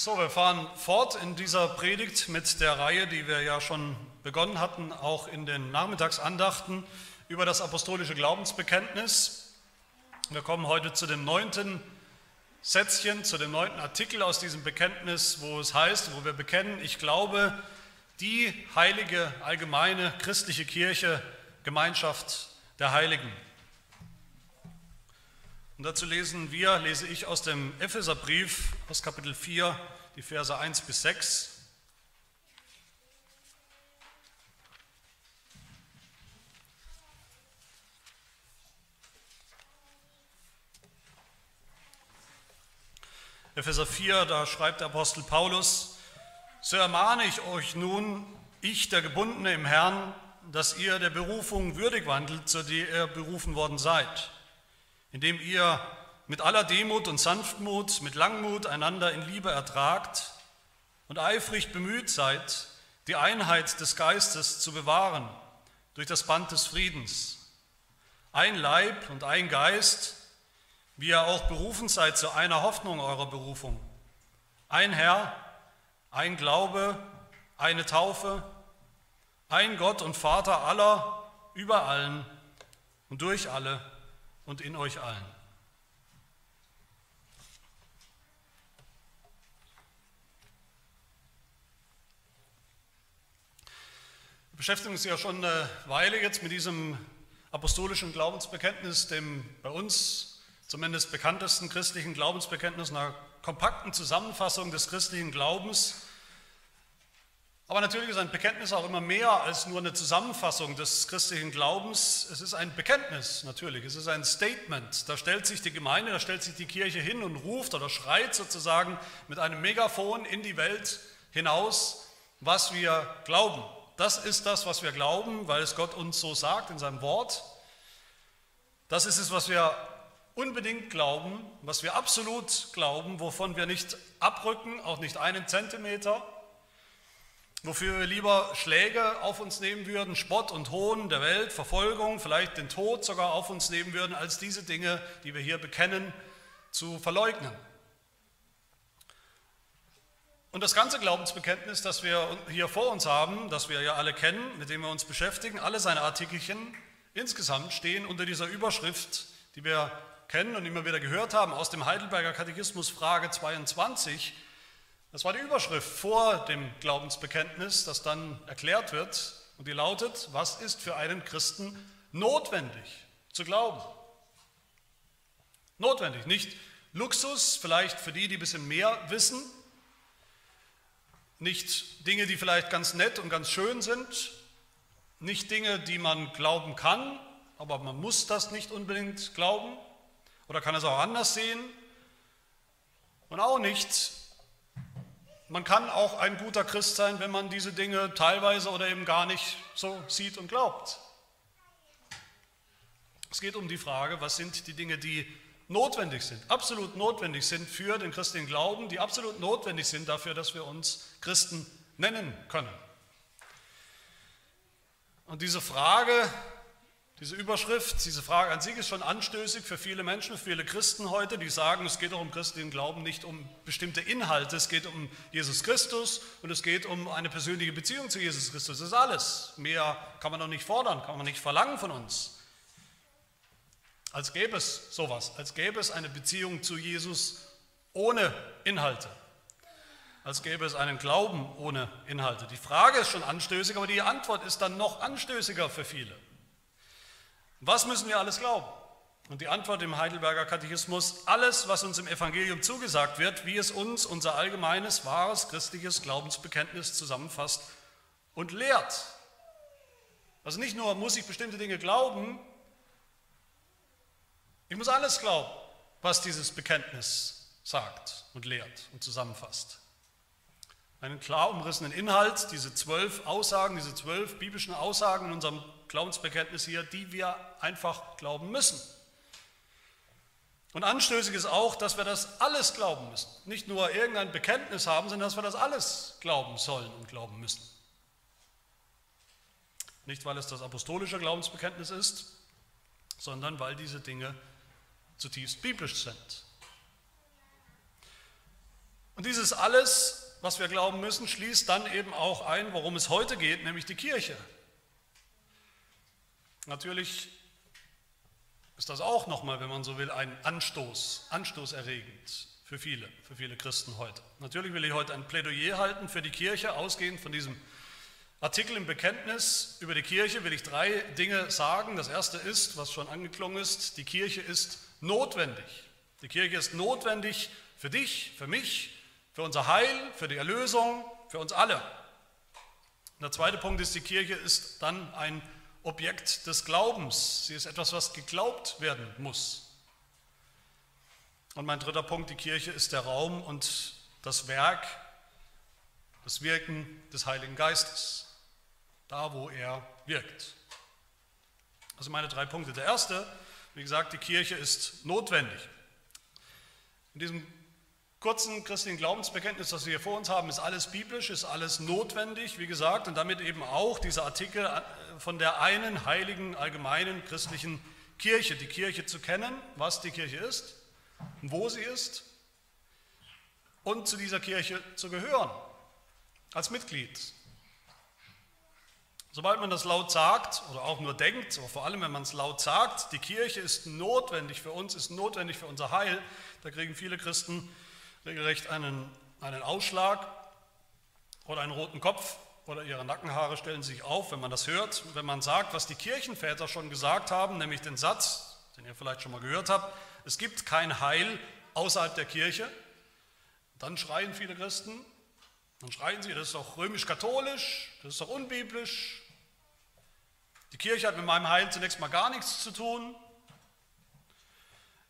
So, wir fahren fort in dieser Predigt mit der Reihe, die wir ja schon begonnen hatten, auch in den Nachmittagsandachten über das apostolische Glaubensbekenntnis. Wir kommen heute zu dem neunten Sätzchen, zu dem neunten Artikel aus diesem Bekenntnis, wo es heißt, wo wir bekennen, ich glaube, die heilige, allgemeine christliche Kirche, Gemeinschaft der Heiligen. Und dazu lesen wir, lese ich aus dem Epheserbrief aus Kapitel 4, die Verse 1 bis 6. Epheser 4, da schreibt der Apostel Paulus, so ermahne ich euch nun, ich, der Gebundene im Herrn, dass ihr der Berufung würdig wandelt, zu der ihr berufen worden seid indem ihr mit aller Demut und Sanftmut, mit Langmut einander in Liebe ertragt und eifrig bemüht seid, die Einheit des Geistes zu bewahren durch das Band des Friedens. Ein Leib und ein Geist, wie ihr auch berufen seid zu einer Hoffnung eurer Berufung. Ein Herr, ein Glaube, eine Taufe, ein Gott und Vater aller, über allen und durch alle und in euch allen. Wir beschäftigen uns ja schon eine Weile jetzt mit diesem apostolischen Glaubensbekenntnis, dem bei uns zumindest bekanntesten christlichen Glaubensbekenntnis, einer kompakten Zusammenfassung des christlichen Glaubens aber natürlich ist ein Bekenntnis auch immer mehr als nur eine Zusammenfassung des christlichen Glaubens. Es ist ein Bekenntnis, natürlich. Es ist ein Statement. Da stellt sich die Gemeinde, da stellt sich die Kirche hin und ruft oder schreit sozusagen mit einem Megafon in die Welt hinaus, was wir glauben. Das ist das, was wir glauben, weil es Gott uns so sagt in seinem Wort. Das ist es, was wir unbedingt glauben, was wir absolut glauben, wovon wir nicht abrücken, auch nicht einen Zentimeter wofür wir lieber Schläge auf uns nehmen würden, Spott und Hohn der Welt, Verfolgung, vielleicht den Tod sogar auf uns nehmen würden, als diese Dinge, die wir hier bekennen, zu verleugnen. Und das ganze Glaubensbekenntnis, das wir hier vor uns haben, das wir ja alle kennen, mit dem wir uns beschäftigen, alle seine Artikelchen insgesamt stehen unter dieser Überschrift, die wir kennen und immer wieder gehört haben aus dem Heidelberger Katechismus Frage 22, das war die Überschrift vor dem Glaubensbekenntnis, das dann erklärt wird. Und die lautet, was ist für einen Christen notwendig zu glauben? Notwendig, nicht Luxus, vielleicht für die, die ein bisschen mehr wissen, nicht Dinge, die vielleicht ganz nett und ganz schön sind, nicht Dinge, die man glauben kann, aber man muss das nicht unbedingt glauben. Oder kann es auch anders sehen? Und auch nicht man kann auch ein guter Christ sein, wenn man diese Dinge teilweise oder eben gar nicht so sieht und glaubt. Es geht um die Frage, was sind die Dinge, die notwendig sind, absolut notwendig sind für den christlichen Glauben, die absolut notwendig sind dafür, dass wir uns Christen nennen können. Und diese Frage diese Überschrift, diese Frage an sich ist schon anstößig für viele Menschen, für viele Christen heute, die sagen, es geht auch um christlichen Glauben nicht um bestimmte Inhalte, es geht um Jesus Christus und es geht um eine persönliche Beziehung zu Jesus Christus. Das ist alles. Mehr kann man doch nicht fordern, kann man nicht verlangen von uns. Als gäbe es sowas, als gäbe es eine Beziehung zu Jesus ohne Inhalte, als gäbe es einen Glauben ohne Inhalte. Die Frage ist schon anstößig, aber die Antwort ist dann noch anstößiger für viele. Was müssen wir alles glauben? Und die Antwort im Heidelberger Katechismus, alles, was uns im Evangelium zugesagt wird, wie es uns unser allgemeines, wahres, christliches Glaubensbekenntnis zusammenfasst und lehrt. Also nicht nur muss ich bestimmte Dinge glauben, ich muss alles glauben, was dieses Bekenntnis sagt und lehrt und zusammenfasst. Einen klar umrissenen Inhalt, diese zwölf Aussagen, diese zwölf biblischen Aussagen in unserem Glaubensbekenntnis hier, die wir einfach glauben müssen. Und anstößig ist auch, dass wir das alles glauben müssen. Nicht nur irgendein Bekenntnis haben, sondern dass wir das alles glauben sollen und glauben müssen. Nicht, weil es das apostolische Glaubensbekenntnis ist, sondern weil diese Dinge zutiefst biblisch sind. Und dieses alles, was wir glauben müssen, schließt dann eben auch ein, worum es heute geht, nämlich die Kirche. Natürlich ist das auch nochmal, wenn man so will, ein Anstoß, anstoßerregend für viele, für viele Christen heute. Natürlich will ich heute ein Plädoyer halten für die Kirche, ausgehend von diesem Artikel im Bekenntnis über die Kirche will ich drei Dinge sagen. Das erste ist, was schon angeklungen ist, die Kirche ist notwendig. Die Kirche ist notwendig für dich, für mich, für unser Heil, für die Erlösung, für uns alle. Und der zweite Punkt ist, die Kirche ist dann ein Objekt des Glaubens. Sie ist etwas, was geglaubt werden muss. Und mein dritter Punkt, die Kirche ist der Raum und das Werk, das Wirken des Heiligen Geistes da wo er wirkt. Sind meine drei Punkte. Der erste, wie gesagt, die Kirche ist notwendig. In diesem kurzen christlichen Glaubensbekenntnis, das wir hier vor uns haben, ist alles biblisch, ist alles notwendig, wie gesagt, und damit eben auch dieser Artikel äh, von der einen heiligen, allgemeinen christlichen Kirche, die Kirche zu kennen, was die Kirche ist, wo sie ist und zu dieser Kirche zu gehören, als Mitglied, Sobald man das laut sagt oder auch nur denkt, aber vor allem wenn man es laut sagt, die Kirche ist notwendig für uns, ist notwendig für unser Heil, da kriegen viele Christen regelrecht einen, einen Ausschlag oder einen roten Kopf oder ihre Nackenhaare stellen sich auf, wenn man das hört. Wenn man sagt, was die Kirchenväter schon gesagt haben, nämlich den Satz, den ihr vielleicht schon mal gehört habt, es gibt kein Heil außerhalb der Kirche, dann schreien viele Christen, dann schreien sie, das ist doch römisch-katholisch, das ist doch unbiblisch. Die Kirche hat mit meinem Heil zunächst mal gar nichts zu tun.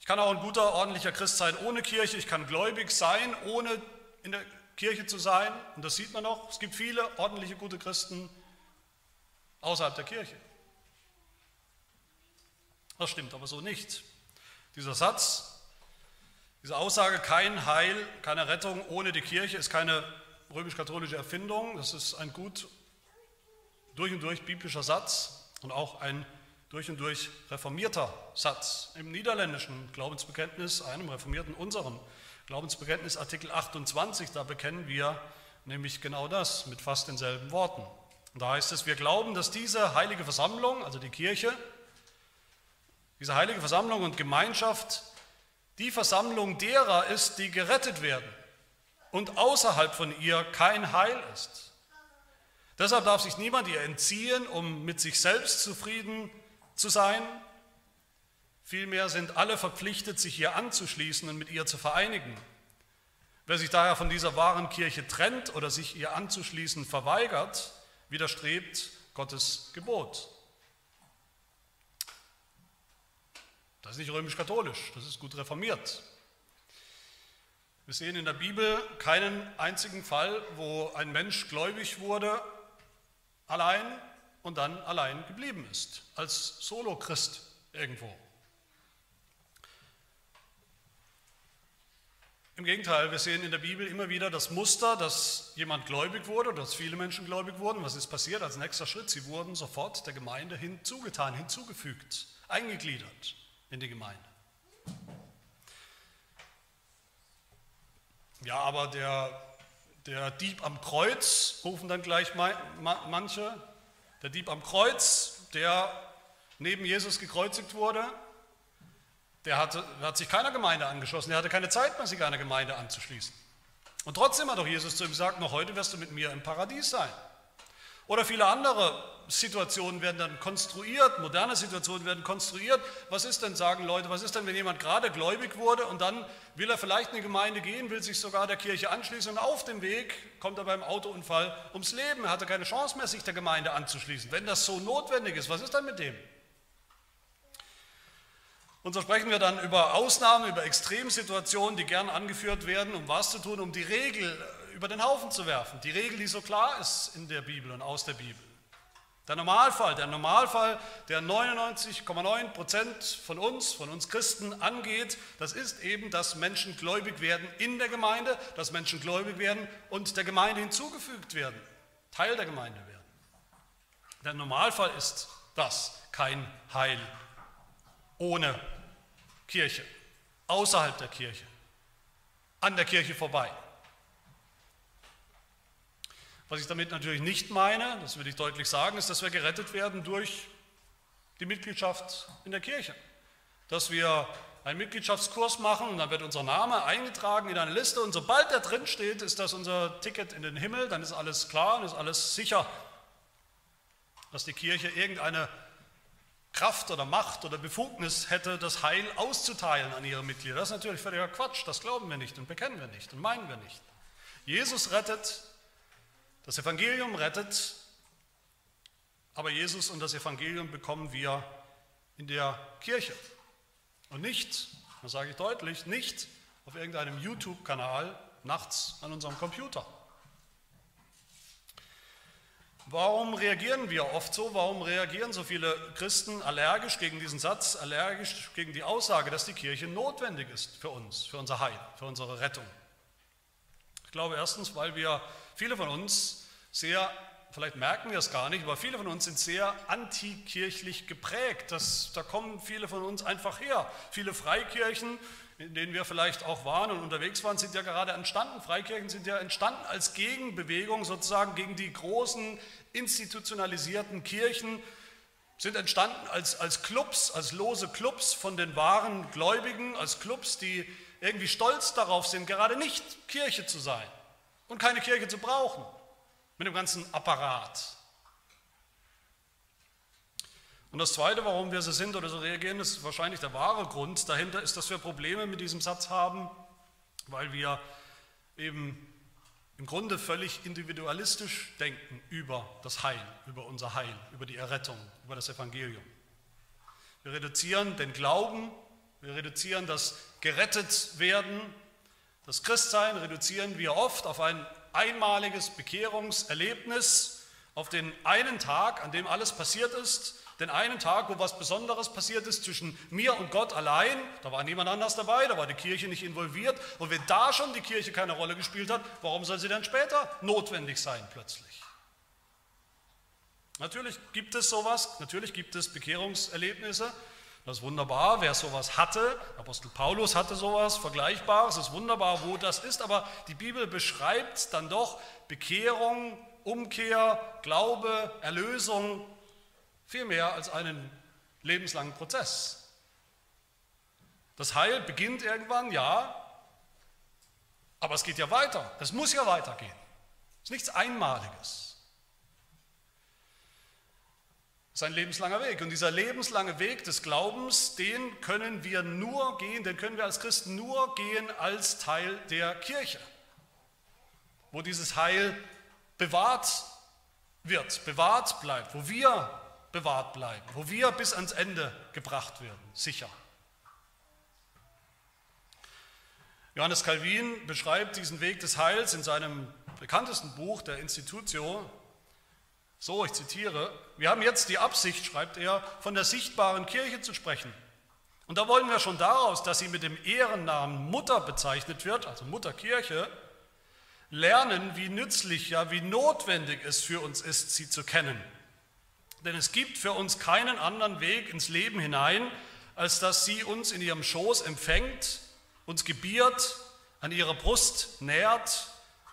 Ich kann auch ein guter, ordentlicher Christ sein ohne Kirche. Ich kann gläubig sein, ohne in der Kirche zu sein. Und das sieht man noch. Es gibt viele ordentliche, gute Christen außerhalb der Kirche. Das stimmt aber so nicht. Dieser Satz, diese Aussage, kein Heil, keine Rettung ohne die Kirche, ist keine römisch-katholische Erfindung. Das ist ein gut durch und durch biblischer Satz und auch ein durch und durch reformierter Satz. Im niederländischen Glaubensbekenntnis, einem reformierten, unserem Glaubensbekenntnis, Artikel 28, da bekennen wir nämlich genau das mit fast denselben Worten. Und da heißt es, wir glauben, dass diese heilige Versammlung, also die Kirche, diese heilige Versammlung und Gemeinschaft die Versammlung derer ist, die gerettet werden und außerhalb von ihr kein Heil ist. Deshalb darf sich niemand ihr entziehen, um mit sich selbst zufrieden zu sein. Vielmehr sind alle verpflichtet, sich ihr anzuschließen und mit ihr zu vereinigen. Wer sich daher von dieser wahren Kirche trennt oder sich ihr anzuschließen verweigert, widerstrebt Gottes Gebot. Das ist nicht römisch-katholisch, das ist gut reformiert. Wir sehen in der Bibel keinen einzigen Fall, wo ein Mensch gläubig wurde, allein und dann allein geblieben ist, als Solo-Christ irgendwo. Im Gegenteil, wir sehen in der Bibel immer wieder das Muster, dass jemand gläubig wurde dass viele Menschen gläubig wurden. Was ist passiert als nächster Schritt? Sie wurden sofort der Gemeinde hinzugetan, hinzugefügt, eingegliedert in die Gemeinde. Ja, aber der, der Dieb am Kreuz, rufen dann gleich manche, der Dieb am Kreuz, der neben Jesus gekreuzigt wurde, der hatte, hat sich keiner Gemeinde angeschlossen, der hatte keine Zeit mehr, sich einer Gemeinde anzuschließen. Und trotzdem hat doch Jesus zu ihm gesagt, noch heute wirst du mit mir im Paradies sein. Oder viele andere Situationen werden dann konstruiert, moderne Situationen werden konstruiert. Was ist denn, sagen Leute, was ist denn, wenn jemand gerade gläubig wurde und dann will er vielleicht in eine Gemeinde gehen, will sich sogar der Kirche anschließen und auf dem Weg kommt er beim Autounfall ums Leben. Er hatte keine Chance mehr, sich der Gemeinde anzuschließen. Wenn das so notwendig ist, was ist dann mit dem? Und so sprechen wir dann über Ausnahmen, über Extremsituationen, die gern angeführt werden, um was zu tun, um die Regel über den Haufen zu werfen. Die Regel, die so klar ist in der Bibel und aus der Bibel. Der Normalfall, der Normalfall, der 99,9 Prozent von uns, von uns Christen angeht, das ist eben, dass Menschen gläubig werden in der Gemeinde, dass Menschen gläubig werden und der Gemeinde hinzugefügt werden, Teil der Gemeinde werden. Der Normalfall ist das, kein Heil ohne Kirche, außerhalb der Kirche, an der Kirche vorbei Was ich damit natürlich nicht meine, das will ich deutlich sagen, ist, dass wir gerettet werden durch die Mitgliedschaft in der Kirche. Dass wir einen Mitgliedschaftskurs machen und dann wird unser Name eingetragen in eine Liste und sobald da drin steht, ist das unser Ticket in den Himmel, dann ist alles klar und ist alles sicher, dass die Kirche irgendeine Kraft oder Macht oder Befugnis hätte, das Heil auszuteilen an ihre Mitglieder. Das ist natürlich völliger Quatsch, das glauben wir nicht und bekennen wir nicht und meinen wir nicht. Jesus rettet, das Evangelium rettet, aber Jesus und das Evangelium bekommen wir in der Kirche. Und nicht, das sage ich deutlich, nicht auf irgendeinem YouTube-Kanal nachts an unserem Computer. Warum reagieren wir oft so? Warum reagieren so viele Christen allergisch gegen diesen Satz, allergisch gegen die Aussage, dass die Kirche notwendig ist für uns, für unser Heil, für unsere Rettung? Ich glaube erstens, weil wir, viele von uns, sehr, vielleicht merken wir es gar nicht, aber viele von uns sind sehr antikirchlich geprägt. Das, da kommen viele von uns einfach her. Viele Freikirchen, in denen wir vielleicht auch waren und unterwegs waren, sind ja gerade entstanden. Freikirchen sind ja entstanden als Gegenbewegung sozusagen gegen die großen institutionalisierten Kirchen, sind entstanden als, als Clubs, als lose Clubs von den wahren Gläubigen, als Clubs, die irgendwie stolz darauf sind, gerade nicht Kirche zu sein und keine Kirche zu brauchen, mit dem ganzen Apparat. Und das Zweite, warum wir so sind oder so reagieren, ist wahrscheinlich der wahre Grund dahinter, ist, dass wir Probleme mit diesem Satz haben, weil wir eben im Grunde völlig individualistisch denken über das Heil, über unser Heil, über die Errettung, über das Evangelium. Wir reduzieren den Glauben, wir reduzieren das Gerettetwerden, das Christsein reduzieren wir oft auf ein einmaliges Bekehrungserlebnis, auf den einen Tag, an dem alles passiert ist, den einen Tag, wo was Besonderes passiert ist zwischen mir und Gott allein, da war niemand anders dabei, da war die Kirche nicht involviert. Und wenn da schon die Kirche keine Rolle gespielt hat, warum soll sie dann später notwendig sein plötzlich? Natürlich gibt es sowas, natürlich gibt es Bekehrungserlebnisse. Das ist wunderbar, wer sowas hatte. Apostel Paulus hatte sowas Vergleichbares. Es ist wunderbar, wo das ist. Aber die Bibel beschreibt dann doch Bekehrung, Umkehr, Glaube, Erlösung viel mehr als einen lebenslangen Prozess. Das Heil beginnt irgendwann, ja, aber es geht ja weiter. Es muss ja weitergehen. Es ist nichts Einmaliges. Es ist ein lebenslanger Weg. Und dieser lebenslange Weg des Glaubens, den können wir nur gehen, den können wir als Christen nur gehen als Teil der Kirche, wo dieses Heil bewahrt wird, bewahrt bleibt, wo wir bewahrt bleiben, wo wir bis ans Ende gebracht werden, sicher. Johannes Calvin beschreibt diesen Weg des Heils in seinem bekanntesten Buch, der Institutio, so, ich zitiere, wir haben jetzt die Absicht, schreibt er, von der sichtbaren Kirche zu sprechen. Und da wollen wir schon daraus, dass sie mit dem Ehrennamen Mutter bezeichnet wird, also Mutterkirche, lernen, wie nützlich, ja, wie notwendig es für uns ist, sie zu kennen denn es gibt für uns keinen anderen Weg ins Leben hinein, als dass sie uns in ihrem Schoß empfängt, uns gebiert, an ihrer Brust nährt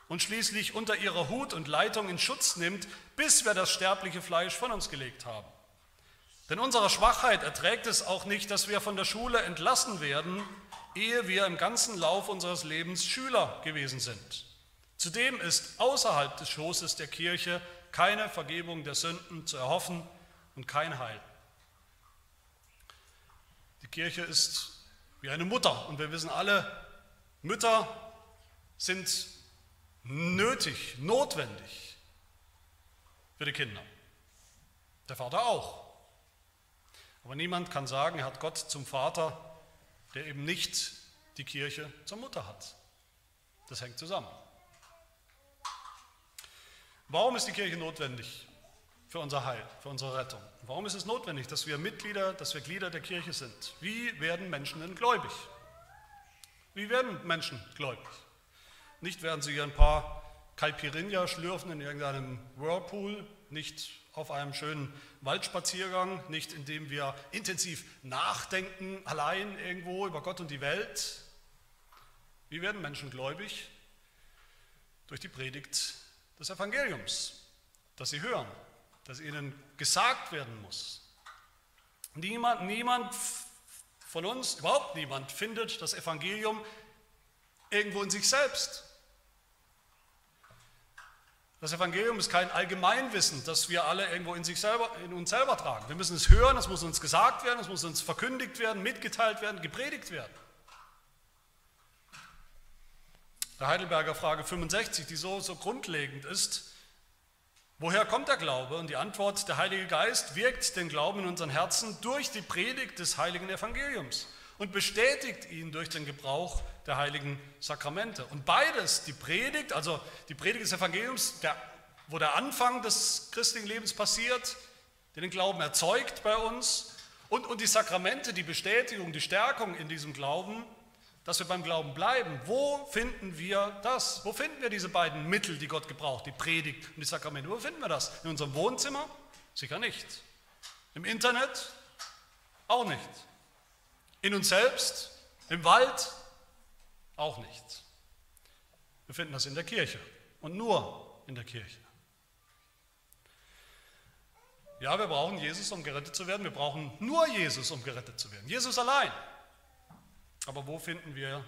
und schließlich unter ihrer Hut und Leitung in Schutz nimmt, bis wir das sterbliche Fleisch von uns gelegt haben. Denn unserer Schwachheit erträgt es auch nicht, dass wir von der Schule entlassen werden, ehe wir im ganzen Lauf unseres Lebens Schüler gewesen sind. Zudem ist außerhalb des Schoßes der Kirche keine Vergebung der Sünden zu erhoffen und kein Heil. Die Kirche ist wie eine Mutter und wir wissen alle, Mütter sind nötig, notwendig für die Kinder. Der Vater auch. Aber niemand kann sagen, er hat Gott zum Vater, der eben nicht die Kirche zur Mutter hat. Das hängt zusammen. Warum ist die Kirche notwendig für unser Heil, für unsere Rettung? Warum ist es notwendig, dass wir Mitglieder, dass wir Glieder der Kirche sind? Wie werden Menschen denn gläubig? Wie werden Menschen gläubig? Nicht werden sie ein paar Caipirinha schlürfen in irgendeinem Whirlpool, nicht auf einem schönen Waldspaziergang, nicht indem wir intensiv nachdenken, allein irgendwo über Gott und die Welt. Wie werden Menschen gläubig? Durch die Predigt des Evangeliums, das sie hören, das ihnen gesagt werden muss. Niemand, niemand von uns, überhaupt niemand, findet das Evangelium irgendwo in sich selbst. Das Evangelium ist kein Allgemeinwissen, das wir alle irgendwo in, sich selber, in uns selber tragen. Wir müssen es hören, es muss uns gesagt werden, es muss uns verkündigt werden, mitgeteilt werden, gepredigt werden. Der Heidelberger Frage 65, die so, so grundlegend ist, woher kommt der Glaube? Und die Antwort, der Heilige Geist wirkt den Glauben in unseren Herzen durch die Predigt des heiligen Evangeliums und bestätigt ihn durch den Gebrauch der heiligen Sakramente. Und beides, die Predigt, also die Predigt des Evangeliums, der, wo der Anfang des christlichen Lebens passiert, der den Glauben erzeugt bei uns, und, und die Sakramente, die Bestätigung, die Stärkung in diesem Glauben, dass wir beim Glauben bleiben. Wo finden wir das? Wo finden wir diese beiden Mittel, die Gott gebraucht, die Predigt und die Sakramente? Wo finden wir das? In unserem Wohnzimmer? Sicher nicht. Im Internet? Auch nicht. In uns selbst? Im Wald? Auch nicht. Wir finden das in der Kirche und nur in der Kirche. Ja, wir brauchen Jesus, um gerettet zu werden. Wir brauchen nur Jesus, um gerettet zu werden. Jesus allein. Aber wo finden wir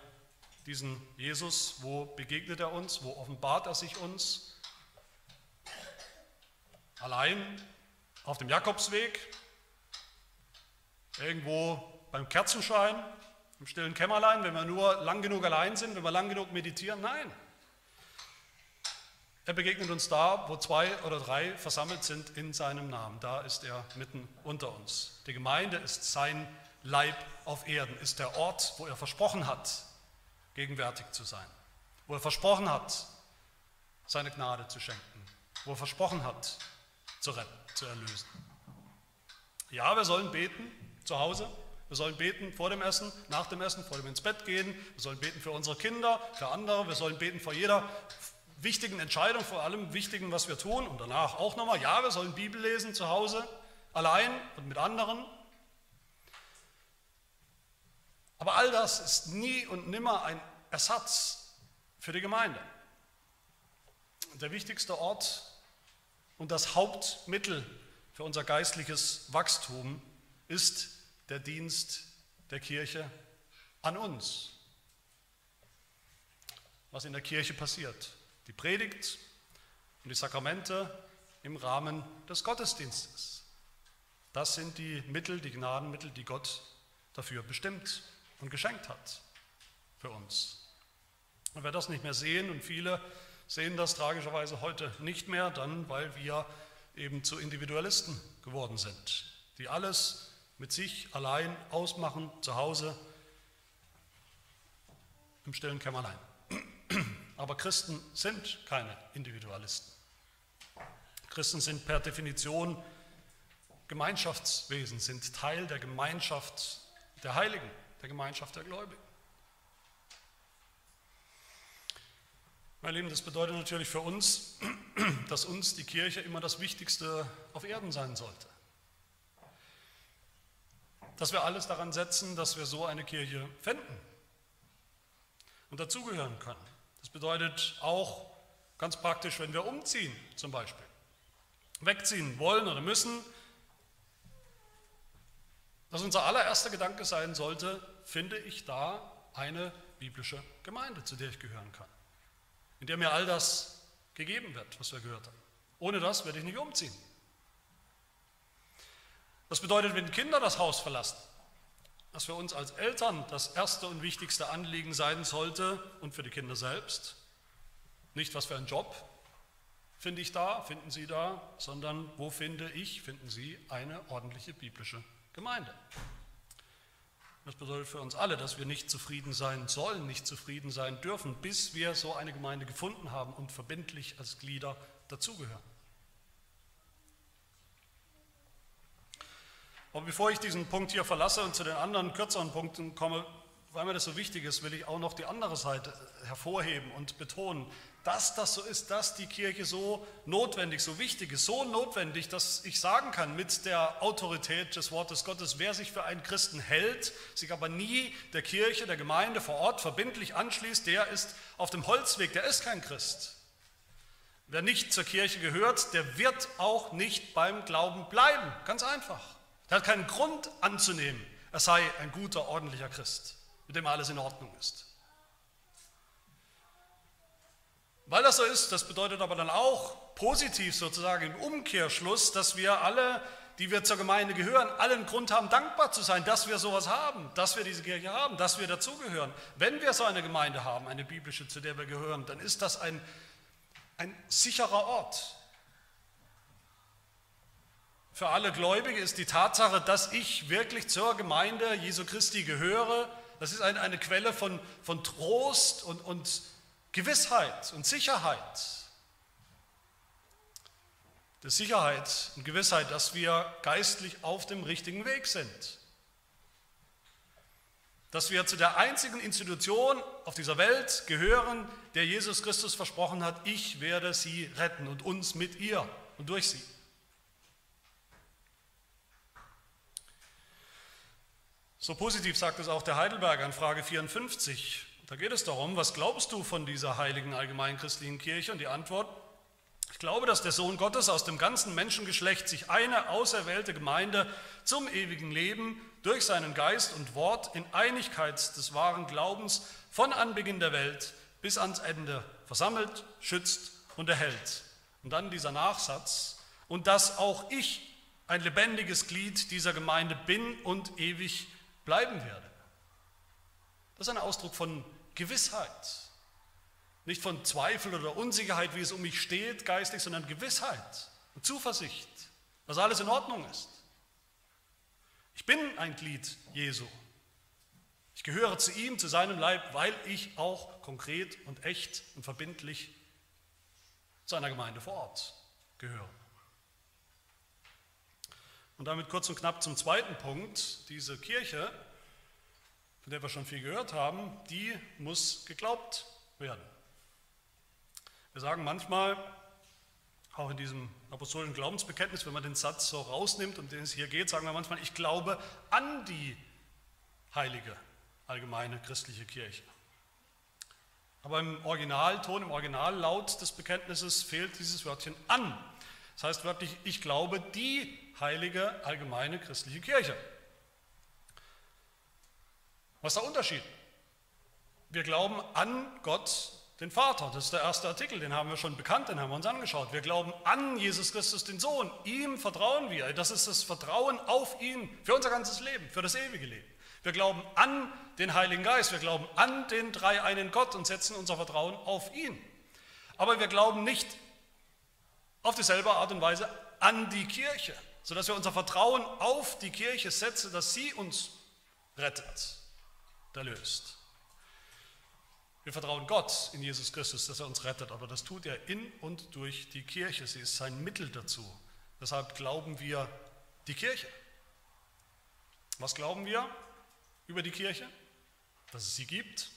diesen Jesus? Wo begegnet er uns? Wo offenbart er sich uns? Allein auf dem Jakobsweg? Irgendwo beim Kerzenschein? Im stillen Kämmerlein, wenn wir nur lang genug allein sind, wenn wir lang genug meditieren? Nein. Er begegnet uns da, wo zwei oder drei versammelt sind in seinem Namen. Da ist er mitten unter uns. Die Gemeinde ist sein Leib auf Erden, ist der Ort, wo er versprochen hat, gegenwärtig zu sein. Wo er versprochen hat, seine Gnade zu schenken. Wo er versprochen hat, zu retten, zu erlösen. Ja, wir sollen beten zu Hause, wir sollen beten vor dem Essen, nach dem Essen, vor dem ins Bett gehen. Wir sollen beten für unsere Kinder, für andere. Wir sollen beten vor jeder wichtigen Entscheidung, vor allem Wichtigen, was wir tun. Und danach auch nochmal, ja, wir sollen Bibel lesen zu Hause, allein und mit anderen. Aber all das ist nie und nimmer ein Ersatz für die Gemeinde. Der wichtigste Ort und das Hauptmittel für unser geistliches Wachstum ist der Dienst der Kirche an uns. Was in der Kirche passiert. Die Predigt und die Sakramente im Rahmen des Gottesdienstes. Das sind die Mittel, die Gnadenmittel, die Gott dafür bestimmt und geschenkt hat für uns. Und wer das nicht mehr sehen, und viele sehen das tragischerweise heute nicht mehr, dann weil wir eben zu Individualisten geworden sind, die alles mit sich allein ausmachen, zu Hause, im stillen Kämmerlein. Aber Christen sind keine Individualisten. Christen sind per Definition Gemeinschaftswesen, sind Teil der Gemeinschaft der Heiligen, der Gemeinschaft der Gläubigen. Meine Lieben, das bedeutet natürlich für uns, dass uns die Kirche immer das Wichtigste auf Erden sein sollte dass wir alles daran setzen, dass wir so eine Kirche finden und dazugehören können. Das bedeutet auch ganz praktisch, wenn wir umziehen zum Beispiel, wegziehen wollen oder müssen, dass unser allererster Gedanke sein sollte, finde ich da eine biblische Gemeinde, zu der ich gehören kann, in der mir all das gegeben wird, was wir gehört haben. Ohne das werde ich nicht umziehen. Das bedeutet, wenn Kinder das Haus verlassen, dass für uns als Eltern das erste und wichtigste Anliegen sein sollte und für die Kinder selbst, nicht was für ein Job finde ich da, finden Sie da, sondern wo finde ich, finden Sie eine ordentliche biblische Gemeinde. Das bedeutet für uns alle, dass wir nicht zufrieden sein sollen, nicht zufrieden sein dürfen, bis wir so eine Gemeinde gefunden haben und verbindlich als Glieder dazugehören. Aber bevor ich diesen Punkt hier verlasse und zu den anderen kürzeren Punkten komme, weil mir das so wichtig ist, will ich auch noch die andere Seite hervorheben und betonen, dass das so ist, dass die Kirche so notwendig, so wichtig ist, so notwendig, dass ich sagen kann mit der Autorität des Wortes Gottes, wer sich für einen Christen hält, sich aber nie der Kirche, der Gemeinde vor Ort verbindlich anschließt, der ist auf dem Holzweg, der ist kein Christ. Wer nicht zur Kirche gehört, der wird auch nicht beim Glauben bleiben. Ganz einfach. Der hat keinen Grund anzunehmen, er sei ein guter, ordentlicher Christ, mit dem alles in Ordnung ist. Weil das so ist, das bedeutet aber dann auch positiv sozusagen im Umkehrschluss, dass wir alle, die wir zur Gemeinde gehören, allen Grund haben, dankbar zu sein, dass wir sowas haben, dass wir diese Kirche haben, dass wir dazugehören. Wenn wir so eine Gemeinde haben, eine biblische, zu der wir gehören, dann ist das ein, ein sicherer Ort. Für alle Gläubige ist die Tatsache, dass ich wirklich zur Gemeinde Jesu Christi gehöre, das ist eine, eine Quelle von, von Trost und, und Gewissheit und Sicherheit. Die Sicherheit und Gewissheit, dass wir geistlich auf dem richtigen Weg sind. Dass wir zu der einzigen Institution auf dieser Welt gehören, der Jesus Christus versprochen hat, ich werde sie retten und uns mit ihr und durch sie. So positiv sagt es auch der Heidelberger in Frage 54. Da geht es darum, was glaubst du von dieser heiligen allgemeinen christlichen Kirche? Und die Antwort, ich glaube, dass der Sohn Gottes aus dem ganzen Menschengeschlecht sich eine auserwählte Gemeinde zum ewigen Leben durch seinen Geist und Wort in Einigkeit des wahren Glaubens von Anbeginn der Welt bis ans Ende versammelt, schützt und erhält. Und dann dieser Nachsatz, und dass auch ich ein lebendiges Glied dieser Gemeinde bin und ewig bleiben werde. Das ist ein Ausdruck von Gewissheit. Nicht von Zweifel oder Unsicherheit, wie es um mich steht, geistig, sondern Gewissheit und Zuversicht, dass alles in Ordnung ist. Ich bin ein Glied Jesu. Ich gehöre zu ihm, zu seinem Leib, weil ich auch konkret und echt und verbindlich zu einer Gemeinde vor Ort gehöre. Und damit kurz und knapp zum zweiten Punkt. Diese Kirche von der wir schon viel gehört haben, die muss geglaubt werden. Wir sagen manchmal, auch in diesem apostolischen Glaubensbekenntnis, wenn man den Satz so rausnimmt, um den es hier geht, sagen wir manchmal, ich glaube an die heilige allgemeine christliche Kirche. Aber im Originalton, im Originallaut des Bekenntnisses fehlt dieses Wörtchen an. Das heißt wörtlich, ich glaube die heilige allgemeine christliche Kirche. Was ist der Unterschied? Wir glauben an Gott, den Vater. Das ist der erste Artikel, den haben wir schon bekannt, den haben wir uns angeschaut. Wir glauben an Jesus Christus, den Sohn. Ihm vertrauen wir. Das ist das Vertrauen auf ihn für unser ganzes Leben, für das ewige Leben. Wir glauben an den Heiligen Geist, wir glauben an den dreieinen Gott und setzen unser Vertrauen auf ihn. Aber wir glauben nicht auf dieselbe Art und Weise an die Kirche, sodass wir unser Vertrauen auf die Kirche setzen, dass sie uns rettet erlöst. Wir vertrauen Gott in Jesus Christus, dass er uns rettet, aber das tut er in und durch die Kirche. Sie ist sein Mittel dazu. Deshalb glauben wir die Kirche. Was glauben wir über die Kirche? Dass es sie gibt,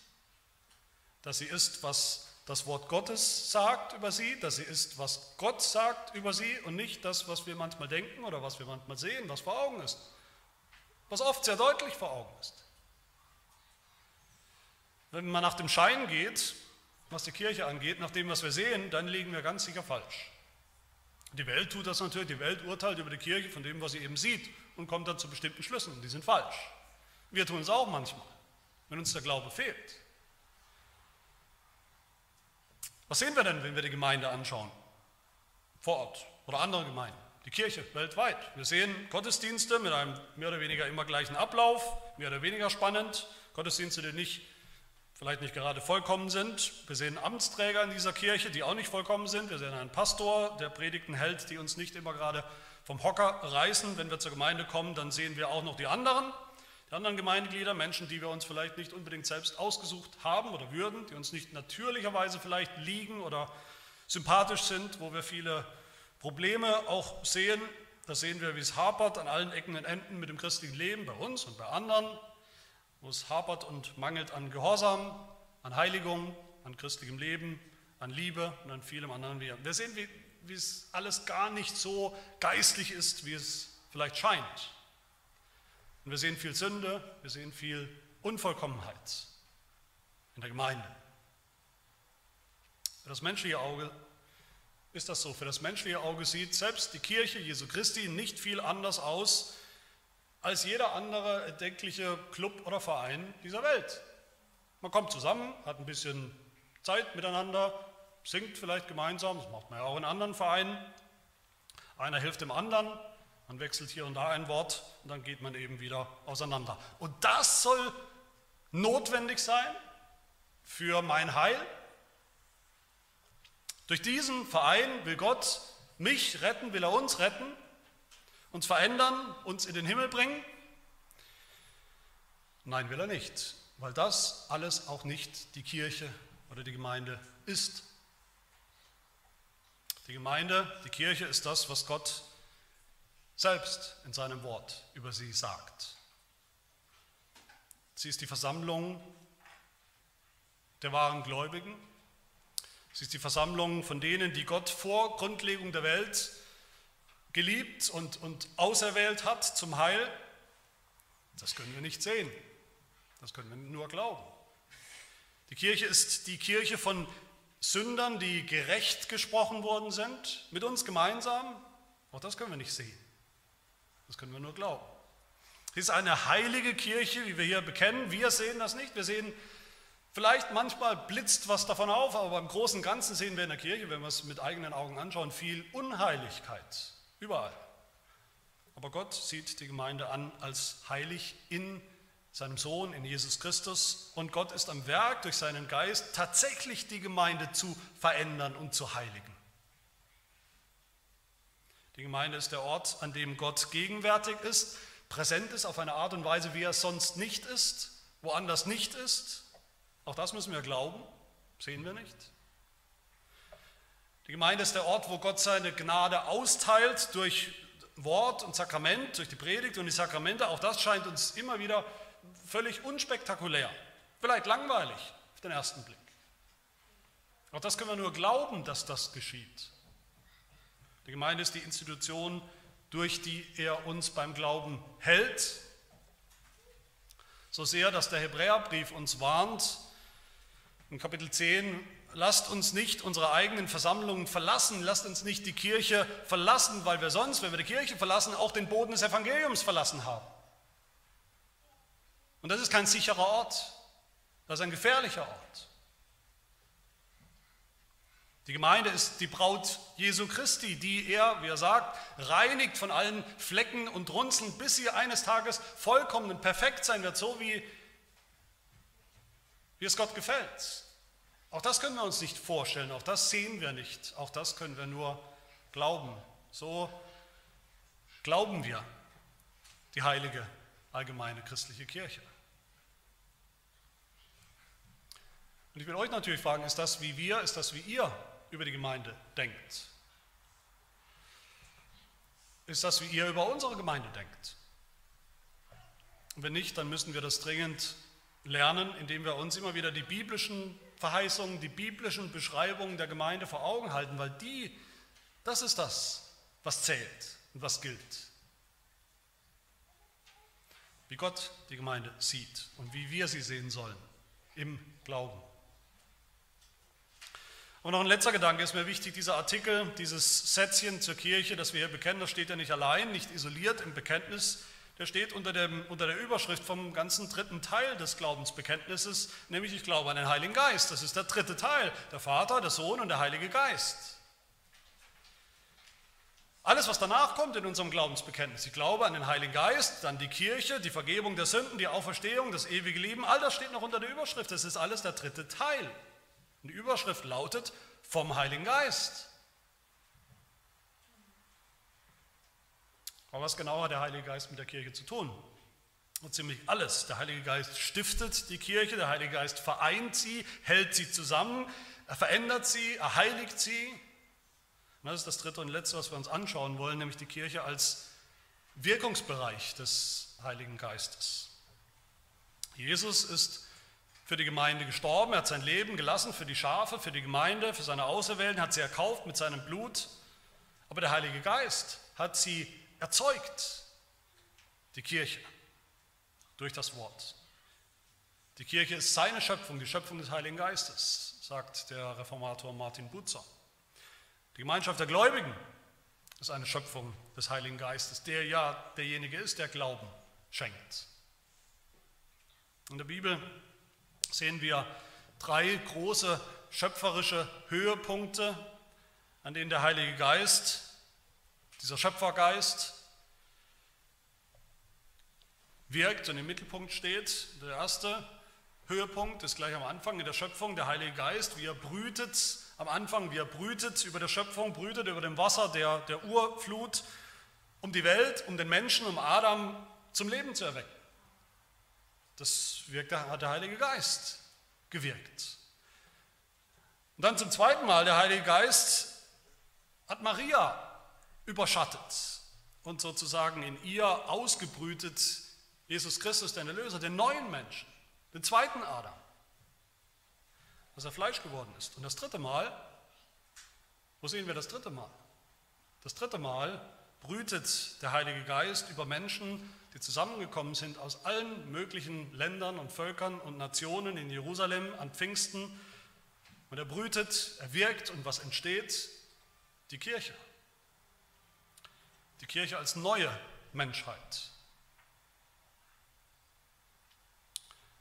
dass sie ist, was das Wort Gottes sagt über sie, dass sie ist, was Gott sagt über sie und nicht das, was wir manchmal denken oder was wir manchmal sehen, was vor Augen ist, was oft sehr deutlich vor Augen ist. Wenn man nach dem Schein geht, was die Kirche angeht, nach dem, was wir sehen, dann liegen wir ganz sicher falsch. Die Welt tut das natürlich, die Welt urteilt über die Kirche von dem, was sie eben sieht und kommt dann zu bestimmten Schlüssen und die sind falsch. Wir tun es auch manchmal, wenn uns der Glaube fehlt. Was sehen wir denn, wenn wir die Gemeinde anschauen? Vor Ort oder andere Gemeinden, die Kirche weltweit. Wir sehen Gottesdienste mit einem mehr oder weniger immer gleichen Ablauf, mehr oder weniger spannend. Gottesdienste, die nicht vielleicht nicht gerade vollkommen sind. Wir sehen Amtsträger in dieser Kirche, die auch nicht vollkommen sind. Wir sehen einen Pastor, der Predigten hält, die uns nicht immer gerade vom Hocker reißen. Wenn wir zur Gemeinde kommen, dann sehen wir auch noch die anderen, die anderen Gemeindeglieder, Menschen, die wir uns vielleicht nicht unbedingt selbst ausgesucht haben oder würden, die uns nicht natürlicherweise vielleicht liegen oder sympathisch sind, wo wir viele Probleme auch sehen. Da sehen wir, wie es hapert an allen Ecken und Enden mit dem christlichen Leben bei uns und bei anderen wo es hapert und mangelt an Gehorsam, an Heiligung, an christlichem Leben, an Liebe und an vielem anderen mehr. Wir sehen, wie, wie es alles gar nicht so geistlich ist, wie es vielleicht scheint. Und wir sehen viel Sünde, wir sehen viel Unvollkommenheit in der Gemeinde. Für das menschliche Auge ist das so. Für das menschliche Auge sieht selbst die Kirche Jesu Christi nicht viel anders aus als jeder andere erdenkliche Club oder Verein dieser Welt. Man kommt zusammen, hat ein bisschen Zeit miteinander, singt vielleicht gemeinsam, das macht man ja auch in anderen Vereinen. Einer hilft dem anderen, man wechselt hier und da ein Wort und dann geht man eben wieder auseinander. Und das soll notwendig sein für mein Heil, durch diesen Verein will Gott mich retten, will er uns retten, uns verändern, uns in den Himmel bringen? Nein, will er nicht, weil das alles auch nicht die Kirche oder die Gemeinde ist. Die Gemeinde, die Kirche ist das, was Gott selbst in seinem Wort über sie sagt. Sie ist die Versammlung der wahren Gläubigen, Sie ist die Versammlung von denen, die Gott vor Grundlegung der Welt geliebt und, und auserwählt hat zum Heil. Das können wir nicht sehen. Das können wir nur glauben. Die Kirche ist die Kirche von Sündern, die gerecht gesprochen worden sind, mit uns gemeinsam. Auch das können wir nicht sehen. Das können wir nur glauben. Sie ist eine heilige Kirche, wie wir hier bekennen. Wir sehen das nicht. Wir sehen Vielleicht manchmal blitzt was davon auf, aber beim Großen und Ganzen sehen wir in der Kirche, wenn wir es mit eigenen Augen anschauen, viel Unheiligkeit. Überall. Aber Gott sieht die Gemeinde an als heilig in seinem Sohn, in Jesus Christus. Und Gott ist am Werk durch seinen Geist tatsächlich die Gemeinde zu verändern und zu heiligen. Die Gemeinde ist der Ort, an dem Gott gegenwärtig ist, präsent ist auf eine Art und Weise, wie er sonst nicht ist, woanders nicht ist auch das müssen wir glauben, sehen wir nicht. Die Gemeinde ist der Ort, wo Gott seine Gnade austeilt durch Wort und Sakrament, durch die Predigt und die Sakramente. Auch das scheint uns immer wieder völlig unspektakulär, vielleicht langweilig auf den ersten Blick. Auch das können wir nur glauben, dass das geschieht. Die Gemeinde ist die Institution, durch die er uns beim Glauben hält. So sehr, dass der Hebräerbrief uns warnt, in Kapitel 10, lasst uns nicht unsere eigenen Versammlungen verlassen, lasst uns nicht die Kirche verlassen, weil wir sonst, wenn wir die Kirche verlassen, auch den Boden des Evangeliums verlassen haben. Und das ist kein sicherer Ort, das ist ein gefährlicher Ort. Die Gemeinde ist die Braut Jesu Christi, die er, wie er sagt, reinigt von allen Flecken und Runzeln, bis sie eines Tages vollkommen und perfekt sein wird, so wie wie es Gott gefällt. Auch das können wir uns nicht vorstellen, auch das sehen wir nicht, auch das können wir nur glauben. So glauben wir die heilige allgemeine christliche Kirche. Und ich will euch natürlich fragen, ist das wie wir, ist das wie ihr über die Gemeinde denkt? Ist das wie ihr über unsere Gemeinde denkt? Wenn nicht, dann müssen wir das dringend lernen, indem wir uns immer wieder die biblischen Verheißungen, die biblischen Beschreibungen der Gemeinde vor Augen halten, weil die, das ist das, was zählt und was gilt. Wie Gott die Gemeinde sieht und wie wir sie sehen sollen im Glauben. Und noch ein letzter Gedanke ist mir wichtig, dieser Artikel, dieses Sätzchen zur Kirche, das wir hier bekennen, das steht ja nicht allein, nicht isoliert im Bekenntnis, der steht unter, dem, unter der Überschrift vom ganzen dritten Teil des Glaubensbekenntnisses, nämlich ich glaube an den Heiligen Geist. Das ist der dritte Teil, der Vater, der Sohn und der Heilige Geist. Alles, was danach kommt in unserem Glaubensbekenntnis, ich glaube an den Heiligen Geist, dann die Kirche, die Vergebung der Sünden, die Auferstehung, das ewige Leben, all das steht noch unter der Überschrift. Das ist alles der dritte Teil. Und die Überschrift lautet vom Heiligen Geist. Aber was genau hat der Heilige Geist mit der Kirche zu tun? Und ziemlich alles. Der Heilige Geist stiftet die Kirche, der Heilige Geist vereint sie, hält sie zusammen, er verändert sie, er heiligt sie. Und das ist das dritte und letzte, was wir uns anschauen wollen, nämlich die Kirche als Wirkungsbereich des Heiligen Geistes. Jesus ist für die Gemeinde gestorben, er hat sein Leben gelassen für die Schafe, für die Gemeinde, für seine Auserwählten, hat sie erkauft mit seinem Blut. Aber der Heilige Geist hat sie erzeugt die Kirche durch das Wort. Die Kirche ist seine Schöpfung, die Schöpfung des Heiligen Geistes, sagt der Reformator Martin Butzer. Die Gemeinschaft der Gläubigen ist eine Schöpfung des Heiligen Geistes, der ja derjenige ist, der Glauben schenkt. In der Bibel sehen wir drei große schöpferische Höhepunkte, an denen der Heilige Geist, dieser Schöpfergeist, wirkt und im Mittelpunkt steht. Der erste Höhepunkt ist gleich am Anfang in der Schöpfung, der Heilige Geist, wie er brütet am Anfang, wie er brütet über der Schöpfung, brütet über dem Wasser der, der Urflut, um die Welt, um den Menschen, um Adam zum Leben zu erwecken. Das wirkt, hat der Heilige Geist gewirkt. Und dann zum zweiten Mal, der Heilige Geist hat Maria überschattet und sozusagen in ihr ausgebrütet Jesus Christus, den Erlöser, den neuen Menschen, den zweiten Adam, dass er Fleisch geworden ist. Und das dritte Mal, wo sehen wir das dritte Mal? Das dritte Mal brütet der Heilige Geist über Menschen, die zusammengekommen sind aus allen möglichen Ländern und Völkern und Nationen in Jerusalem an Pfingsten und er brütet, er wirkt und was entsteht? Die Kirche. Die Kirche als neue Menschheit.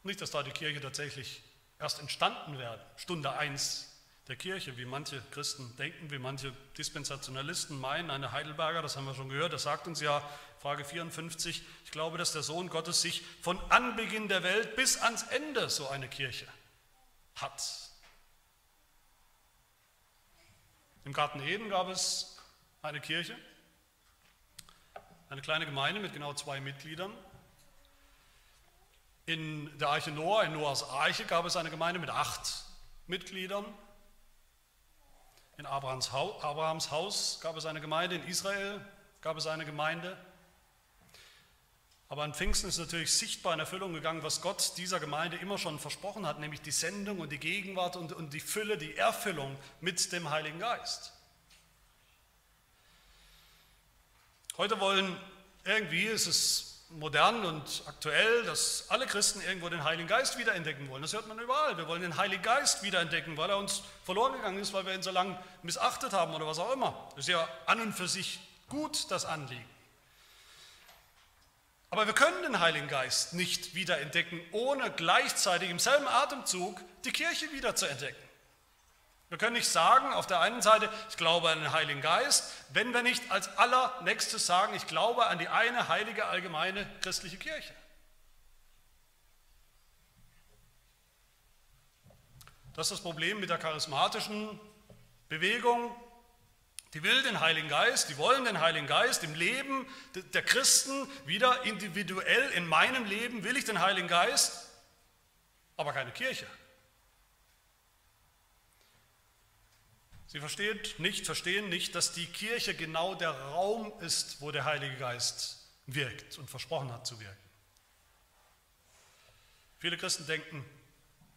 Nicht, dass da die Kirche tatsächlich erst entstanden wäre, Stunde 1 der Kirche, wie manche Christen denken, wie manche Dispensationalisten meinen. Eine Heidelberger, das haben wir schon gehört, das sagt uns ja, Frage 54, ich glaube, dass der Sohn Gottes sich von Anbeginn der Welt bis ans Ende so eine Kirche hat. Im Garten Eden gab es eine Kirche, eine kleine Gemeinde mit genau zwei Mitgliedern. In der Arche Noah, in Noahs Arche, gab es eine Gemeinde mit acht Mitgliedern. In Abrahams Haus gab es eine Gemeinde, in Israel gab es eine Gemeinde. Aber an Pfingsten ist natürlich sichtbar in Erfüllung gegangen, was Gott dieser Gemeinde immer schon versprochen hat, nämlich die Sendung und die Gegenwart und, und die Fülle, die Erfüllung mit dem Heiligen Geist. Heute wollen irgendwie, ist es modern und aktuell, dass alle Christen irgendwo den Heiligen Geist wiederentdecken wollen. Das hört man überall. Wir wollen den Heiligen Geist wiederentdecken, weil er uns verloren gegangen ist, weil wir ihn so lange missachtet haben oder was auch immer. Das ist ja an und für sich gut, das Anliegen. Aber wir können den Heiligen Geist nicht wiederentdecken, ohne gleichzeitig im selben Atemzug die Kirche wieder zu entdecken. Wir können nicht sagen, auf der einen Seite, ich glaube an den Heiligen Geist, wenn wir nicht als allernächstes sagen, ich glaube an die eine heilige allgemeine christliche Kirche. Das ist das Problem mit der charismatischen Bewegung, die will den Heiligen Geist, die wollen den Heiligen Geist im Leben der Christen wieder individuell. In meinem Leben will ich den Heiligen Geist, aber keine Kirche. Sie versteht nicht, verstehen nicht, dass die Kirche genau der Raum ist, wo der Heilige Geist wirkt und versprochen hat zu wirken. Viele Christen denken,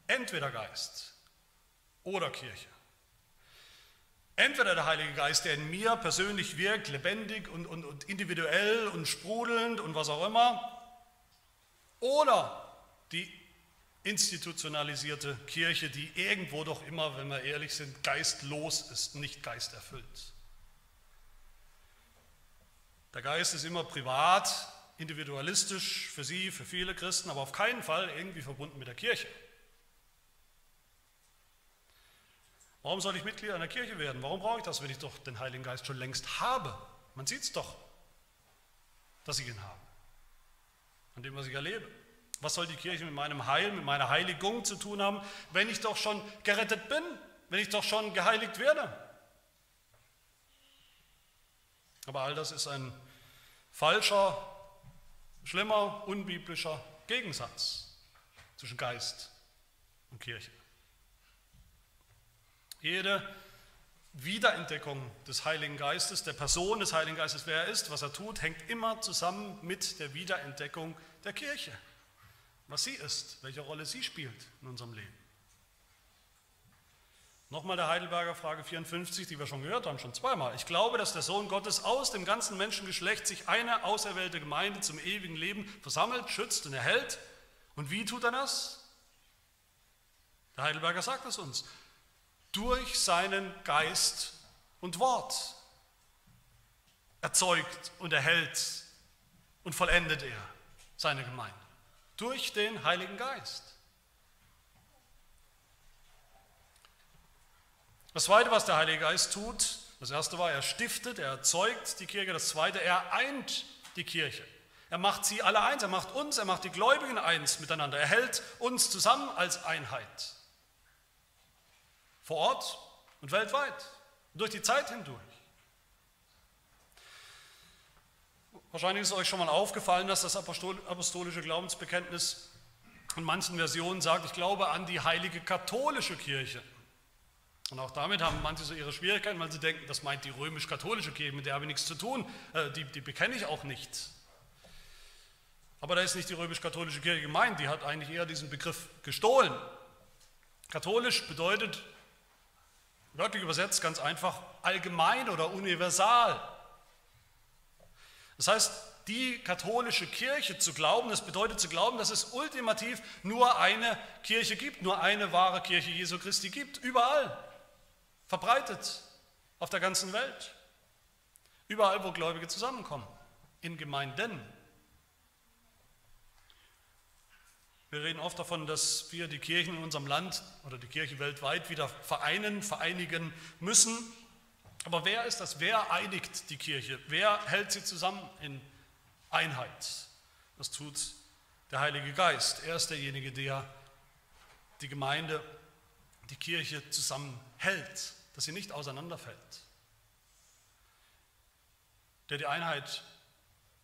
entweder Geist oder Kirche. Entweder der Heilige Geist, der in mir persönlich wirkt, lebendig und, und, und individuell und sprudelnd und was auch immer, oder die institutionalisierte Kirche, die irgendwo doch immer, wenn wir ehrlich sind, geistlos ist, nicht geisterfüllt. Der Geist ist immer privat, individualistisch für Sie, für viele Christen, aber auf keinen Fall irgendwie verbunden mit der Kirche. Warum soll ich Mitglied einer Kirche werden? Warum brauche ich das, wenn ich doch den Heiligen Geist schon längst habe? Man sieht es doch, dass ich ihn habe. An dem, was ich erlebe. Was soll die Kirche mit meinem Heil, mit meiner Heiligung zu tun haben, wenn ich doch schon gerettet bin, wenn ich doch schon geheiligt werde? Aber all das ist ein falscher, schlimmer, unbiblischer Gegensatz zwischen Geist und Kirche. Jede Wiederentdeckung des Heiligen Geistes, der Person des Heiligen Geistes, wer er ist, was er tut, hängt immer zusammen mit der Wiederentdeckung der Kirche. Was sie ist, welche Rolle sie spielt in unserem Leben. Nochmal der Heidelberger Frage 54, die wir schon gehört haben, schon zweimal. Ich glaube, dass der Sohn Gottes aus dem ganzen Menschengeschlecht sich eine auserwählte Gemeinde zum ewigen Leben versammelt, schützt und erhält. Und wie tut er das? Der Heidelberger sagt es uns durch seinen Geist und Wort erzeugt und erhält und vollendet er seine Gemeinde durch den Heiligen Geist. Das Zweite, was der Heilige Geist tut, das Erste war, er stiftet, er erzeugt die Kirche. Das Zweite, er eint die Kirche. Er macht sie alle eins, er macht uns, er macht die Gläubigen eins miteinander. Er hält uns zusammen als Einheit. Vor Ort und weltweit, durch die Zeit hindurch. Wahrscheinlich ist euch schon mal aufgefallen, dass das apostolische Glaubensbekenntnis in manchen Versionen sagt, ich glaube an die heilige katholische Kirche. Und auch damit haben manche so ihre Schwierigkeiten, weil sie denken, das meint die römisch-katholische Kirche, mit der habe ich nichts zu tun, äh, die, die bekenne ich auch nicht. Aber da ist nicht die römisch-katholische Kirche gemeint, die hat eigentlich eher diesen Begriff gestohlen. Katholisch bedeutet, wörtlich übersetzt ganz einfach, allgemein oder universal. Das heißt, die katholische Kirche zu glauben, das bedeutet zu glauben, dass es ultimativ nur eine Kirche gibt, nur eine wahre Kirche Jesu Christi gibt, überall, verbreitet auf der ganzen Welt, überall, wo Gläubige zusammenkommen, in Gemeinden. Wir reden oft davon, dass wir die Kirchen in unserem Land oder die Kirche weltweit wieder vereinen, vereinigen müssen. Aber wer ist das? Wer einigt die Kirche? Wer hält sie zusammen in Einheit? Das tut der Heilige Geist. Er ist derjenige, der die Gemeinde, die Kirche zusammenhält, dass sie nicht auseinanderfällt. Der die Einheit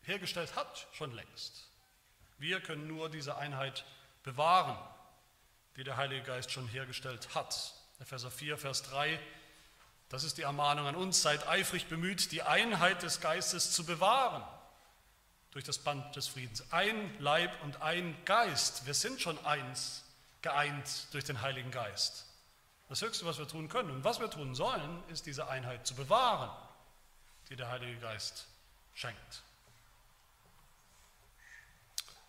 hergestellt hat, schon längst. Wir können nur diese Einheit bewahren, die der Heilige Geist schon hergestellt hat. Epheser 4, Vers 3 das ist die Ermahnung an uns, seid eifrig bemüht, die Einheit des Geistes zu bewahren durch das Band des Friedens. Ein Leib und ein Geist. Wir sind schon eins, geeint durch den Heiligen Geist. Das Höchste, was wir tun können und was wir tun sollen, ist diese Einheit zu bewahren, die der Heilige Geist schenkt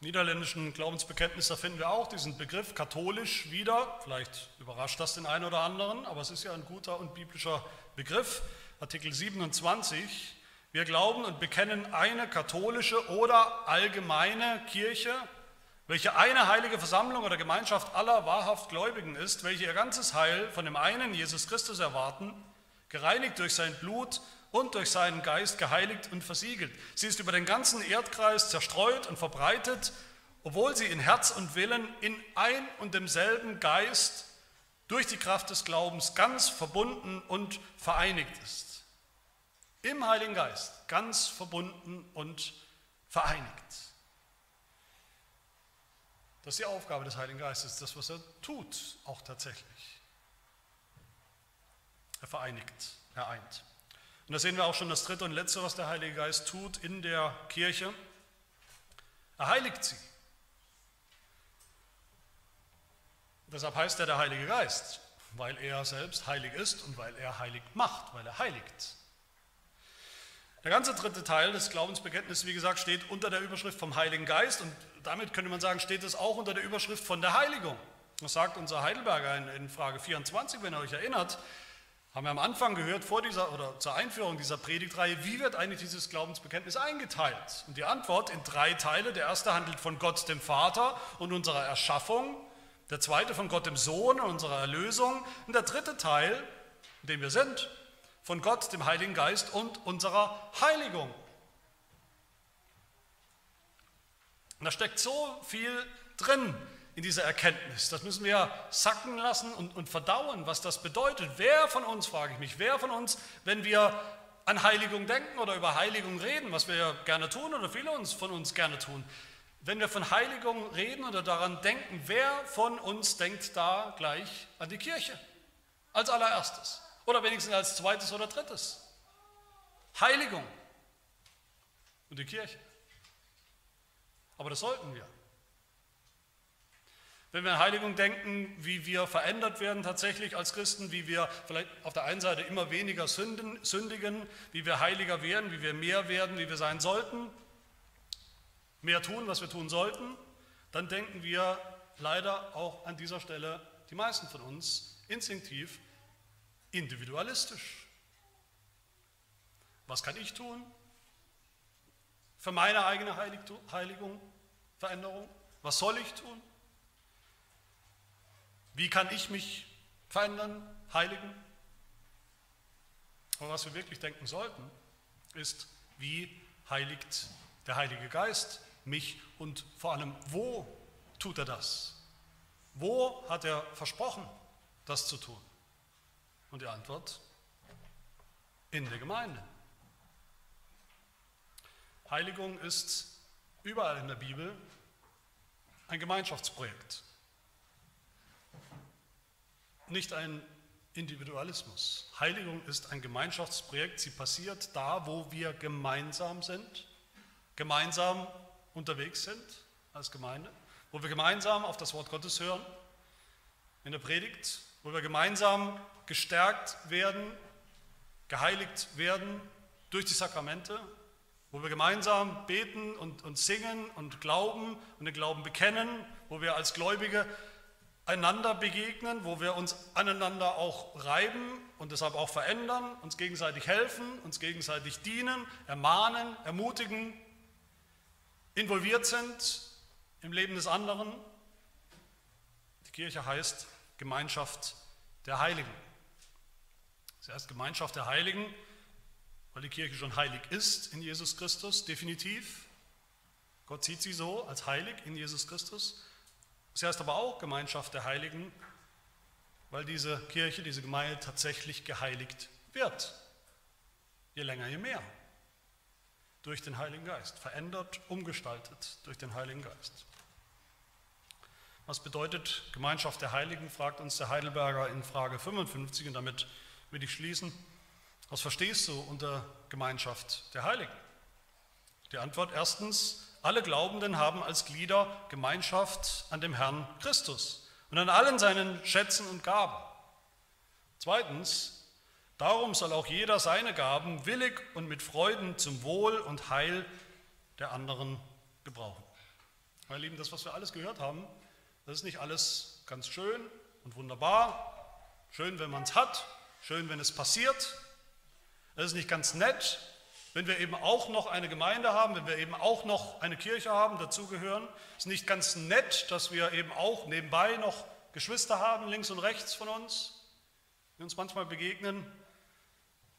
niederländischen Glaubensbekenntnis, da finden wir auch diesen Begriff katholisch wieder. Vielleicht überrascht das den einen oder anderen, aber es ist ja ein guter und biblischer Begriff. Artikel 27. Wir glauben und bekennen eine katholische oder allgemeine Kirche, welche eine heilige Versammlung oder Gemeinschaft aller wahrhaft Gläubigen ist, welche ihr ganzes Heil von dem einen Jesus Christus erwarten, gereinigt durch sein Blut und durch seinen Geist geheiligt und versiegelt. Sie ist über den ganzen Erdkreis zerstreut und verbreitet, obwohl sie in Herz und Willen in ein und demselben Geist durch die Kraft des Glaubens ganz verbunden und vereinigt ist. Im Heiligen Geist ganz verbunden und vereinigt. Das ist die Aufgabe des Heiligen Geistes, das, was er tut, auch tatsächlich. Er vereinigt, er eint. Und da sehen wir auch schon das dritte und letzte, was der Heilige Geist tut in der Kirche. Er heiligt sie. Deshalb heißt er der Heilige Geist, weil er selbst heilig ist und weil er heilig macht, weil er heiligt. Der ganze dritte Teil des Glaubensbekenntnisses, wie gesagt, steht unter der Überschrift vom Heiligen Geist und damit könnte man sagen, steht es auch unter der Überschrift von der Heiligung. Das sagt unser Heidelberger in, in Frage 24, wenn ihr euch erinnert. Haben wir am Anfang gehört, vor dieser oder zur Einführung dieser Predigtreihe, wie wird eigentlich dieses Glaubensbekenntnis eingeteilt? Und die Antwort in drei Teile. Der erste handelt von Gott dem Vater und unserer Erschaffung. Der zweite von Gott dem Sohn und unserer Erlösung. Und der dritte Teil, in dem wir sind, von Gott dem Heiligen Geist und unserer Heiligung. Und da steckt so viel drin in dieser Erkenntnis. Das müssen wir sacken lassen und, und verdauen, was das bedeutet. Wer von uns, frage ich mich, wer von uns, wenn wir an Heiligung denken oder über Heiligung reden, was wir ja gerne tun oder viele von uns gerne tun, wenn wir von Heiligung reden oder daran denken, wer von uns denkt da gleich an die Kirche als allererstes oder wenigstens als zweites oder drittes? Heiligung und die Kirche. Aber das sollten wir. Wenn wir an Heiligung denken, wie wir verändert werden tatsächlich als Christen, wie wir vielleicht auf der einen Seite immer weniger sünden, sündigen, wie wir heiliger werden, wie wir mehr werden, wie wir sein sollten, mehr tun, was wir tun sollten, dann denken wir leider auch an dieser Stelle, die meisten von uns, instinktiv individualistisch. Was kann ich tun für meine eigene Heiligung, Veränderung? Was soll ich tun? Wie kann ich mich verändern, heiligen? Aber was wir wirklich denken sollten, ist, wie heiligt der Heilige Geist mich und vor allem, wo tut er das? Wo hat er versprochen, das zu tun? Und die Antwort, in der Gemeinde. Heiligung ist überall in der Bibel ein Gemeinschaftsprojekt, nicht ein Individualismus. Heiligung ist ein Gemeinschaftsprojekt. Sie passiert da, wo wir gemeinsam sind, gemeinsam unterwegs sind als Gemeinde, wo wir gemeinsam auf das Wort Gottes hören, in der Predigt, wo wir gemeinsam gestärkt werden, geheiligt werden durch die Sakramente, wo wir gemeinsam beten und, und singen und glauben und den Glauben bekennen, wo wir als Gläubige einander begegnen, wo wir uns aneinander auch reiben und deshalb auch verändern, uns gegenseitig helfen, uns gegenseitig dienen, ermahnen, ermutigen, involviert sind im Leben des anderen. Die Kirche heißt Gemeinschaft der Heiligen. Sie heißt Gemeinschaft der Heiligen, weil die Kirche schon heilig ist in Jesus Christus, definitiv. Gott sieht sie so als heilig in Jesus Christus. Sie heißt aber auch Gemeinschaft der Heiligen, weil diese Kirche, diese Gemeinde tatsächlich geheiligt wird. Je länger, je mehr. Durch den Heiligen Geist. Verändert, umgestaltet durch den Heiligen Geist. Was bedeutet Gemeinschaft der Heiligen, fragt uns der Heidelberger in Frage 55 und damit will ich schließen. Was verstehst du unter Gemeinschaft der Heiligen? Die Antwort erstens, alle Glaubenden haben als Glieder Gemeinschaft an dem Herrn Christus und an allen seinen Schätzen und Gaben. Zweitens, darum soll auch jeder seine Gaben willig und mit Freuden zum Wohl und Heil der anderen gebrauchen. Meine Lieben, das, was wir alles gehört haben, das ist nicht alles ganz schön und wunderbar. Schön, wenn man es hat, schön, wenn es passiert. Das ist nicht ganz nett, wenn wir eben auch noch eine Gemeinde haben, wenn wir eben auch noch eine Kirche haben, dazugehören, ist nicht ganz nett, dass wir eben auch nebenbei noch Geschwister haben, links und rechts von uns, die uns manchmal begegnen.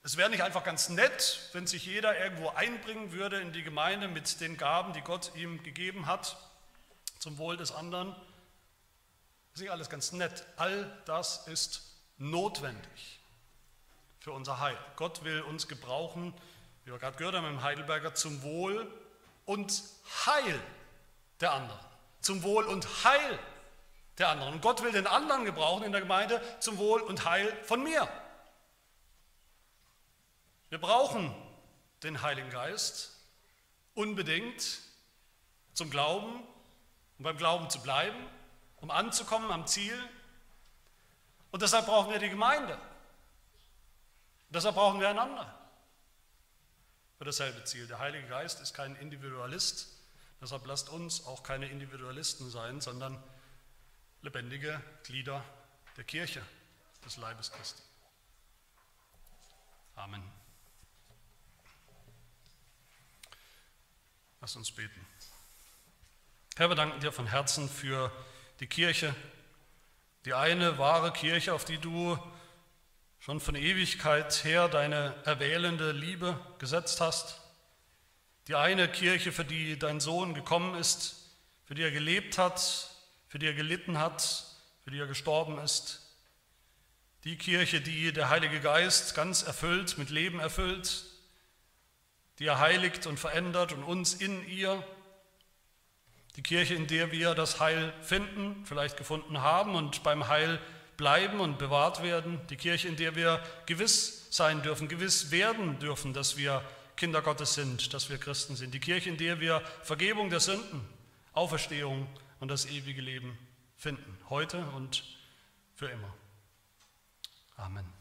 Es wäre nicht einfach ganz nett, wenn sich jeder irgendwo einbringen würde in die Gemeinde mit den Gaben, die Gott ihm gegeben hat, zum Wohl des anderen. Das ist nicht alles ganz nett. All das ist notwendig für unser Heil. Gott will uns gebrauchen, wie wir gerade gehört haben im Heidelberger, zum Wohl und Heil der anderen. Zum Wohl und Heil der anderen. Und Gott will den anderen gebrauchen in der Gemeinde zum Wohl und Heil von mir. Wir brauchen den Heiligen Geist unbedingt zum Glauben, um beim Glauben zu bleiben, um anzukommen am Ziel. Und deshalb brauchen wir die Gemeinde. Und deshalb brauchen wir einander für dasselbe Ziel. Der Heilige Geist ist kein Individualist, deshalb lasst uns auch keine Individualisten sein, sondern lebendige Glieder der Kirche, des Leibes Christi. Amen. Lass uns beten. Herr, wir danken dir von Herzen für die Kirche, die eine wahre Kirche, auf die du schon von Ewigkeit her deine erwählende Liebe gesetzt hast. Die eine Kirche, für die dein Sohn gekommen ist, für die er gelebt hat, für die er gelitten hat, für die er gestorben ist. Die Kirche, die der Heilige Geist ganz erfüllt, mit Leben erfüllt, die er heiligt und verändert und uns in ihr. Die Kirche, in der wir das Heil finden, vielleicht gefunden haben und beim Heil bleiben und bewahrt werden, die Kirche, in der wir gewiss sein dürfen, gewiss werden dürfen, dass wir Kinder Gottes sind, dass wir Christen sind, die Kirche, in der wir Vergebung der Sünden, Auferstehung und das ewige Leben finden, heute und für immer. Amen.